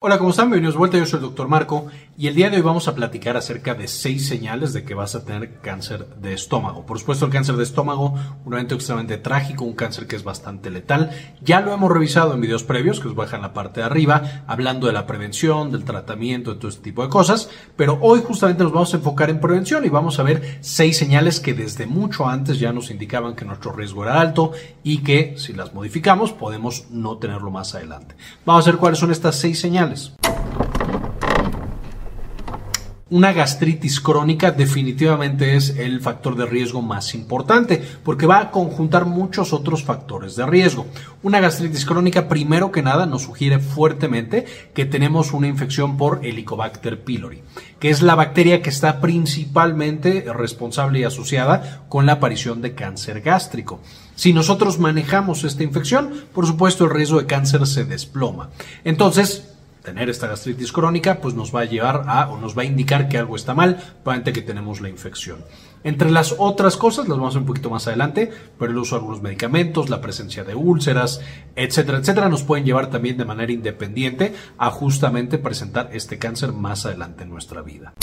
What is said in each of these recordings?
Hola, ¿cómo están? Bienvenidos de vuelta, yo soy el doctor Marco y el día de hoy vamos a platicar acerca de seis señales de que vas a tener cáncer de estómago. Por supuesto, el cáncer de estómago, un evento extremadamente trágico, un cáncer que es bastante letal. Ya lo hemos revisado en videos previos, que os en la parte de arriba, hablando de la prevención, del tratamiento, de todo este tipo de cosas, pero hoy justamente nos vamos a enfocar en prevención y vamos a ver seis señales que desde mucho antes ya nos indicaban que nuestro riesgo era alto y que si las modificamos podemos no tenerlo más adelante. Vamos a ver cuáles son estas seis señales una gastritis crónica definitivamente es el factor de riesgo más importante porque va a conjuntar muchos otros factores de riesgo. Una gastritis crónica, primero que nada, nos sugiere fuertemente que tenemos una infección por Helicobacter pylori, que es la bacteria que está principalmente responsable y asociada con la aparición de cáncer gástrico. Si nosotros manejamos esta infección, por supuesto el riesgo de cáncer se desploma. Entonces, tener esta gastritis crónica, pues nos va a llevar a o nos va a indicar que algo está mal, probablemente que tenemos la infección. Entre las otras cosas, las vamos a ver un poquito más adelante, pero el uso de algunos medicamentos, la presencia de úlceras, etcétera, etcétera, nos pueden llevar también de manera independiente a justamente presentar este cáncer más adelante en nuestra vida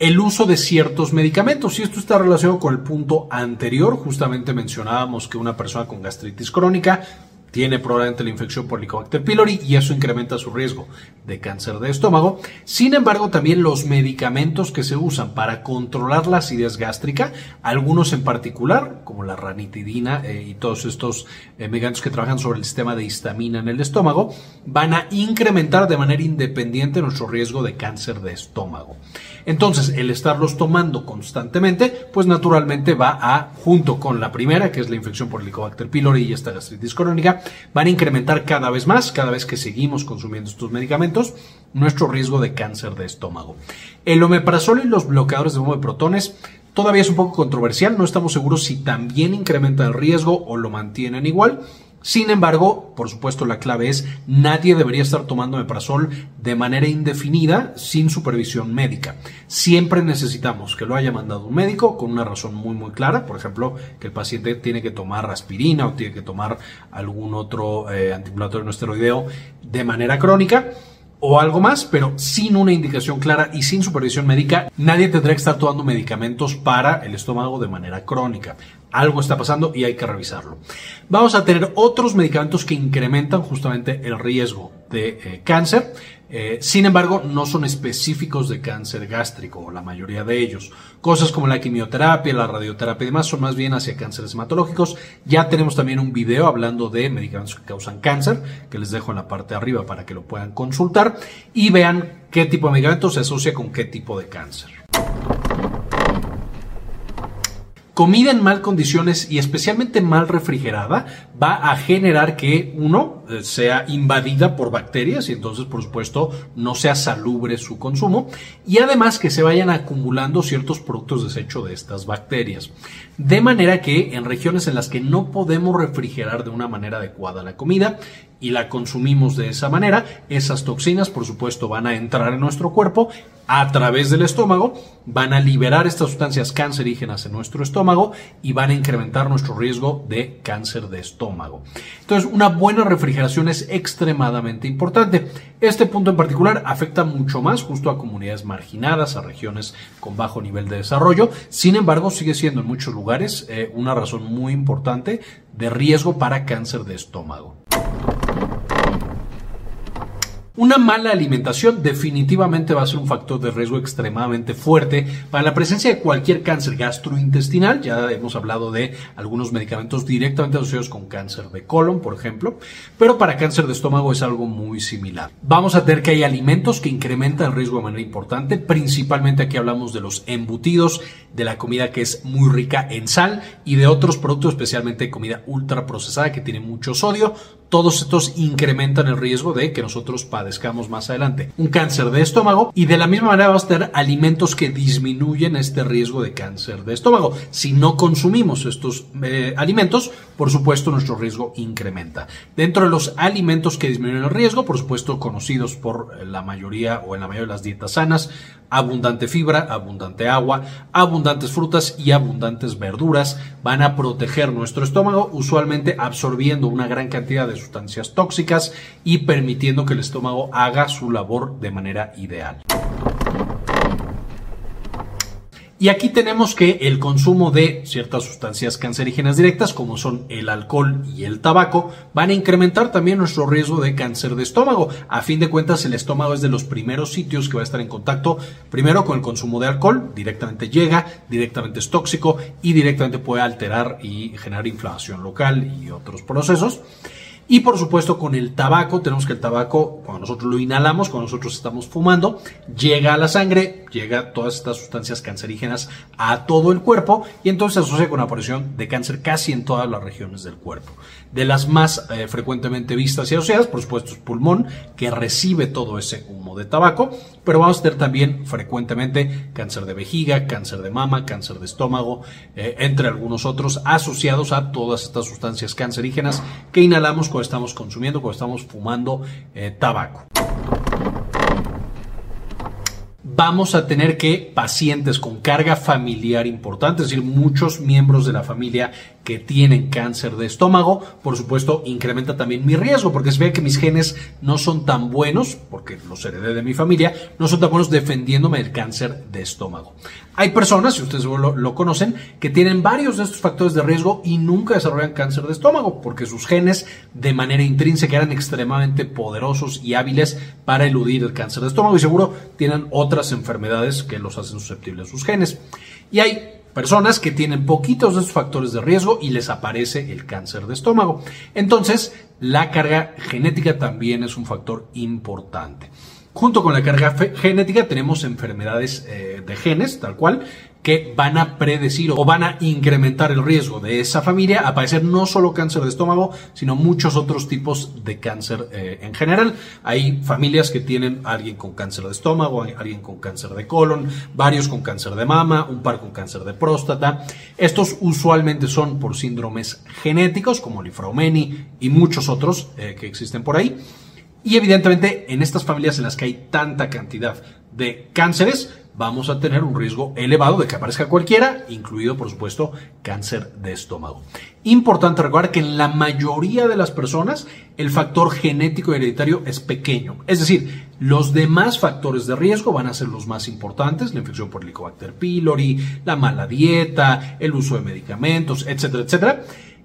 el uso de ciertos medicamentos. Y esto está relacionado con el punto anterior. Justamente mencionábamos que una persona con gastritis crónica tiene probablemente la infección por Helicobacter pylori y eso incrementa su riesgo de cáncer de estómago. Sin embargo, también los medicamentos que se usan para controlar la acidez gástrica, algunos en particular, como la ranitidina eh, y todos estos eh, medicamentos que trabajan sobre el sistema de histamina en el estómago, van a incrementar de manera independiente nuestro riesgo de cáncer de estómago. Entonces, el estarlos tomando constantemente, pues naturalmente va a, junto con la primera, que es la infección por Helicobacter pylori y esta gastritis crónica, van a incrementar cada vez más, cada vez que seguimos consumiendo estos medicamentos, nuestro riesgo de cáncer de estómago. El omeprazol y los bloqueadores de bomba de protones todavía es un poco controversial, no estamos seguros si también incrementan el riesgo o lo mantienen igual. Sin embargo, por supuesto, la clave es nadie debería estar tomando meprazol de manera indefinida sin supervisión médica. Siempre necesitamos que lo haya mandado un médico con una razón muy muy clara, por ejemplo, que el paciente tiene que tomar aspirina o tiene que tomar algún otro eh, antiinflamatorio no esteroideo de manera crónica o algo más, pero sin una indicación clara y sin supervisión médica, nadie tendrá que estar tomando medicamentos para el estómago de manera crónica algo está pasando y hay que revisarlo. Vamos a tener otros medicamentos que incrementan justamente el riesgo de eh, cáncer. Eh, sin embargo, no son específicos de cáncer gástrico, la mayoría de ellos. Cosas como la quimioterapia, la radioterapia y demás son más bien hacia cánceres hematológicos. Ya tenemos también un video hablando de medicamentos que causan cáncer, que les dejo en la parte de arriba para que lo puedan consultar y vean qué tipo de medicamentos se asocia con qué tipo de cáncer. Comida en mal condiciones y especialmente mal refrigerada va a generar que uno eh, sea invadida por bacterias y entonces por supuesto no sea salubre su consumo y además que se vayan acumulando ciertos productos desechos de estas bacterias. De manera que en regiones en las que no podemos refrigerar de una manera adecuada la comida y la consumimos de esa manera, esas toxinas por supuesto van a entrar en nuestro cuerpo a través del estómago, van a liberar estas sustancias cancerígenas en nuestro estómago y van a incrementar nuestro riesgo de cáncer de estómago. Entonces, una buena refrigeración es extremadamente importante. Este punto en particular afecta mucho más justo a comunidades marginadas, a regiones con bajo nivel de desarrollo. Sin embargo, sigue siendo en muchos lugares eh, una razón muy importante de riesgo para cáncer de estómago. Una mala alimentación definitivamente va a ser un factor de riesgo extremadamente fuerte para la presencia de cualquier cáncer gastrointestinal. Ya hemos hablado de algunos medicamentos directamente asociados con cáncer de colon, por ejemplo, pero para cáncer de estómago es algo muy similar. Vamos a tener que hay alimentos que incrementan el riesgo de manera importante, principalmente aquí hablamos de los embutidos, de la comida que es muy rica en sal y de otros productos, especialmente comida ultra procesada que tiene mucho sodio. Todos estos incrementan el riesgo de que nosotros padezcamos más adelante un cáncer de estómago y de la misma manera vamos a tener alimentos que disminuyen este riesgo de cáncer de estómago. Si no consumimos estos eh, alimentos, por supuesto nuestro riesgo incrementa. Dentro de los alimentos que disminuyen el riesgo, por supuesto conocidos por la mayoría o en la mayoría de las dietas sanas, abundante fibra, abundante agua, abundantes frutas y abundantes verduras. Van a proteger nuestro estómago, usualmente absorbiendo una gran cantidad de sustancias tóxicas y permitiendo que el estómago haga su labor de manera ideal. Y aquí tenemos que el consumo de ciertas sustancias cancerígenas directas, como son el alcohol y el tabaco, van a incrementar también nuestro riesgo de cáncer de estómago. A fin de cuentas, el estómago es de los primeros sitios que va a estar en contacto primero con el consumo de alcohol, directamente llega, directamente es tóxico y directamente puede alterar y generar inflamación local y otros procesos. Y por supuesto con el tabaco, tenemos que el tabaco, cuando nosotros lo inhalamos, cuando nosotros estamos fumando, llega a la sangre, llega todas estas sustancias cancerígenas a todo el cuerpo y entonces se asocia con la aparición de cáncer casi en todas las regiones del cuerpo. De las más eh, frecuentemente vistas y asociadas, por supuesto, es pulmón, que recibe todo ese humo de tabaco, pero vamos a tener también frecuentemente cáncer de vejiga, cáncer de mama, cáncer de estómago, eh, entre algunos otros asociados a todas estas sustancias cancerígenas que inhalamos con estamos consumiendo, cuando estamos fumando eh, tabaco. Vamos a tener que pacientes con carga familiar importante, es decir, muchos miembros de la familia que tienen cáncer de estómago, por supuesto, incrementa también mi riesgo, porque se ve que mis genes no son tan buenos, porque los heredé de mi familia, no son tan buenos defendiéndome del cáncer de estómago. Hay personas, si ustedes lo, conocen, que tienen varios de estos factores de riesgo y nunca desarrollan cáncer de estómago, porque sus genes de manera intrínseca eran extremadamente poderosos y hábiles para eludir el cáncer de estómago y seguro tienen otras enfermedades que los hacen susceptibles a sus genes. Y hay personas que tienen poquitos de estos factores de riesgo y les aparece el cáncer de estómago. Entonces, la carga genética también es un factor importante. Junto con la carga genética tenemos enfermedades eh, de genes, tal cual, que van a predecir o van a incrementar el riesgo de esa familia a padecer no solo cáncer de estómago, sino muchos otros tipos de cáncer eh, en general. Hay familias que tienen alguien con cáncer de estómago, alguien con cáncer de colon, varios con cáncer de mama, un par con cáncer de próstata. Estos usualmente son por síndromes genéticos como Lifraumeni y muchos otros eh, que existen por ahí. Y evidentemente en estas familias en las que hay tanta cantidad de cánceres, vamos a tener un riesgo elevado de que aparezca cualquiera, incluido por supuesto cáncer de estómago. Importante recordar que en la mayoría de las personas el factor genético hereditario es pequeño, es decir, los demás factores de riesgo van a ser los más importantes, la infección por Helicobacter pylori, la mala dieta, el uso de medicamentos, etcétera, etcétera.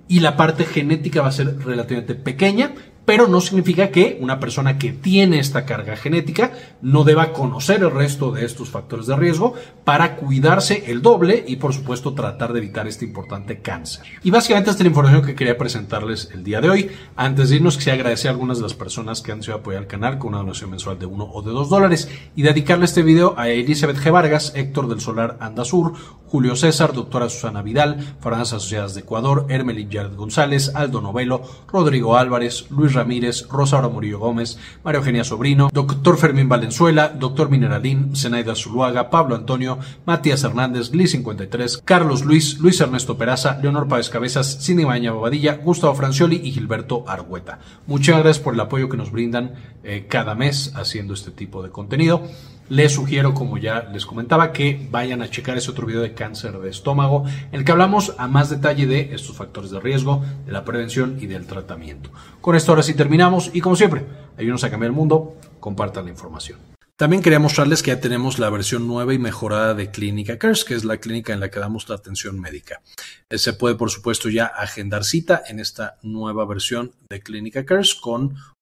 Y la parte genética va a ser relativamente pequeña, pero no significa que una persona que tiene esta carga genética no deba conocer el resto de estos factores de riesgo para cuidarse el doble y por supuesto tratar de evitar este importante cáncer. Y básicamente esta es la información que quería presentarles el día de hoy. Antes de irnos quisiera agradecer a algunas de las personas que han sido apoyar al canal con una donación mensual de uno o de dos dólares y dedicarle este video a Elizabeth G. Vargas, Héctor del Solar Andasur, Julio César, doctora Susana Vidal, Farmacias Asociadas de Ecuador, Hermelín Yared González, Aldo Novelo, Rodrigo Álvarez, Luis Ramírez, Rosaura Murillo Gómez, María Eugenia Sobrino, doctor Fermín Valenzuela, doctor Mineralín, Zenaida Zuluaga, Pablo Antonio, Matías Hernández, Gli 53, Carlos Luis, Luis Ernesto Peraza, Leonor Páez Cabezas, Cindy Baña Bobadilla, Gustavo Francioli y Gilberto Argüeta. Muchas gracias por el apoyo que nos brindan eh, cada mes haciendo este tipo de contenido. Les sugiero, como ya les comentaba, que vayan a checar ese otro video de cáncer de estómago, en el que hablamos a más detalle de estos factores de riesgo, de la prevención y del tratamiento. Con esto ahora sí terminamos y como siempre, ayúdenos a cambiar el mundo, compartan la información. También quería mostrarles que ya tenemos la versión nueva y mejorada de Clínica Cares, que es la clínica en la que damos la atención médica. Eh, se puede, por supuesto, ya agendar cita en esta nueva versión de Clínica Cares con